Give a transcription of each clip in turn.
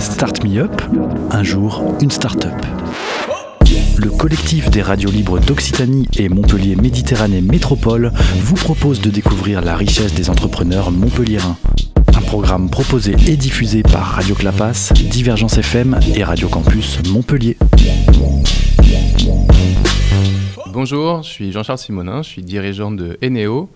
Start Me Up, un jour, une start-up. Le collectif des radios libres d'Occitanie et Montpellier Méditerranée Métropole vous propose de découvrir la richesse des entrepreneurs montpelliérains. Un programme proposé et diffusé par Radio Clapas, Divergence FM et Radio Campus Montpellier. Bonjour, je suis Jean-Charles Simonin, je suis dirigeant de Eneo,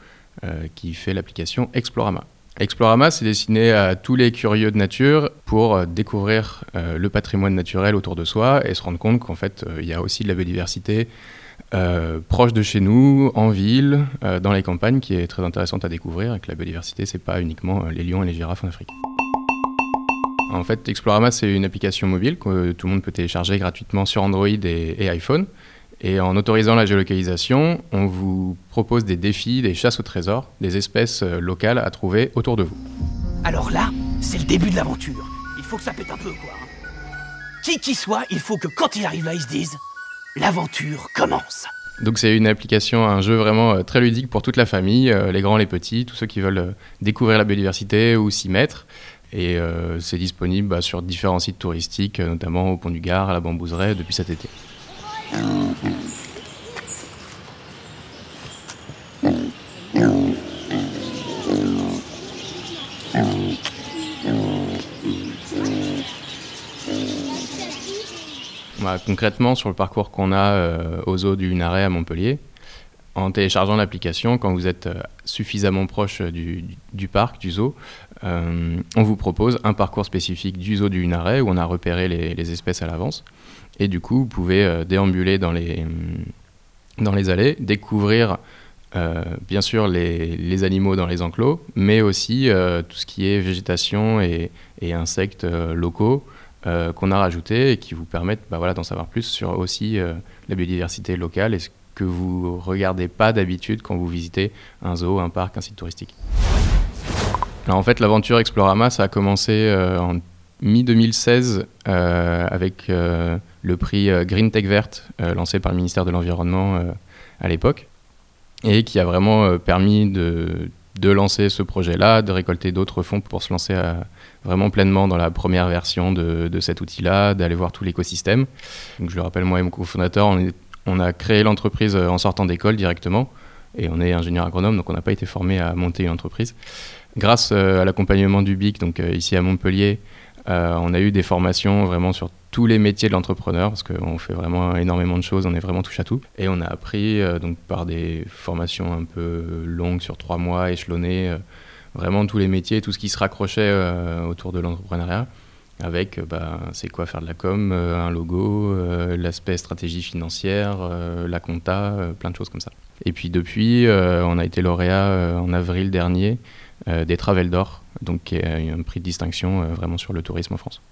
euh, qui fait l'application Explorama. Explorama, c'est destiné à tous les curieux de nature pour euh, découvrir euh, le patrimoine naturel autour de soi et se rendre compte qu'en fait, il y a aussi de la biodiversité proche de chez nous, en ville, dans les campagnes, qui est très intéressante à découvrir et que la biodiversité, c'est pas uniquement les lions et les girafes en Afrique. En fait, Explorama, c'est une application mobile que tout le monde peut télécharger gratuitement sur Android et iPhone. Et en autorisant la géolocalisation, on vous propose des défis, des chasses au trésor, des espèces euh, locales à trouver autour de vous. Alors là, c'est le début de l'aventure. Il faut que ça pète un peu, quoi. Qui qu'il soit, il faut que quand il arrive là, ils se disent l'aventure commence. Donc c'est une application, un jeu vraiment euh, très ludique pour toute la famille, euh, les grands, les petits, tous ceux qui veulent découvrir la biodiversité ou s'y mettre. Et c'est disponible bah, sur différents sites touristiques, notamment au Pont du Gard, à la Bambouseraie, depuis cet été. Bah, concrètement, sur le parcours qu'on a euh, aux eaux du Naret à Montpellier, en téléchargeant l'application, quand vous êtes euh, suffisamment proche du, parc, du zoo, euh, on vous propose un parcours spécifique du zoo du Naret où on a repéré les espèces à l'avance. Et du coup, vous pouvez euh, déambuler dans les, dans les allées, découvrir euh, bien sûr les, animaux dans les enclos, mais aussi euh, tout ce qui est végétation et, insectes locaux qu'on a rajoutés et qui vous permettent bah, voilà, d'en savoir plus sur aussi la biodiversité locale que vous regardez pas d'habitude quand vous visitez un zoo, un parc, un site touristique. Alors en fait, l'aventure Explorama, ça a commencé en mi-2016 avec le prix euh, Green Tech Verte euh, lancé par le ministère de l'Environnement euh, à l'époque et qui a vraiment permis de, lancer ce projet-là, de récolter d'autres fonds pour se lancer vraiment pleinement dans la première version de, cet outil-là, d'aller voir tout l'écosystème. Donc je le rappelle, moi et mon cofondateur, on, on a créé l'entreprise en sortant d'école directement, et on est ingénieur agronome, donc on n'a pas été formé à monter une entreprise. Grâce à l'accompagnement du BIC, donc ici à Montpellier, on a eu des formations vraiment sur tous les métiers de l'entrepreneur, parce qu'on fait vraiment énormément de choses, on est vraiment touche à tout. Et on a appris, euh, donc par des formations un peu longues sur trois mois, échelonnées, euh, vraiment tous les métiers, tout ce qui se raccrochait euh, autour de l'entrepreneuriat, avec bah, c'est quoi faire de la com, un logo, l'aspect stratégie financière, la compta, plein de choses comme ça. Et puis depuis, on a été lauréat en avril dernier des Travel d'Or, donc qui un prix de distinction vraiment sur le tourisme en France.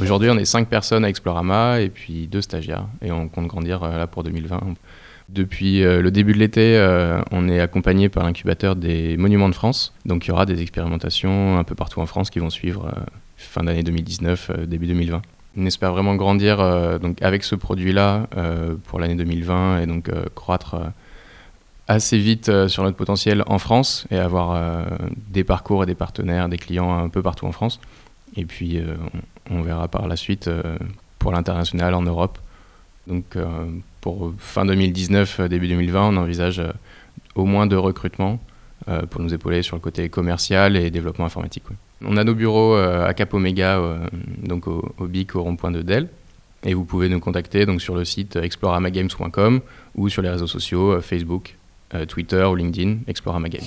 Aujourd'hui, on est 5 personnes à Explorama et puis deux stagiaires. Et on compte grandir euh, là pour 2020. Depuis euh, le début de l'été, euh, on est accompagné par l'incubateur des Monuments de France. Donc il y aura des expérimentations un peu partout en France qui vont suivre fin d'année 2019, début 2020. On espère vraiment grandir donc avec ce produit-là pour l'année 2020 et donc croître assez vite sur notre potentiel en France et avoir des parcours et des partenaires, des clients un peu partout en France. Et puis, euh, on, verra par la suite euh, pour l'international en Europe. Donc, euh, pour fin 2019, début 2020, on envisage au moins deux recrutements pour nous épauler sur le côté commercial et développement informatique. On a nos bureaux à Cap Omega, donc au, BIC, au rond-point de Dell. Et vous pouvez nous contacter donc, sur le site exploramagames.com ou sur les réseaux sociaux Facebook, Twitter ou LinkedIn, Exploramagames.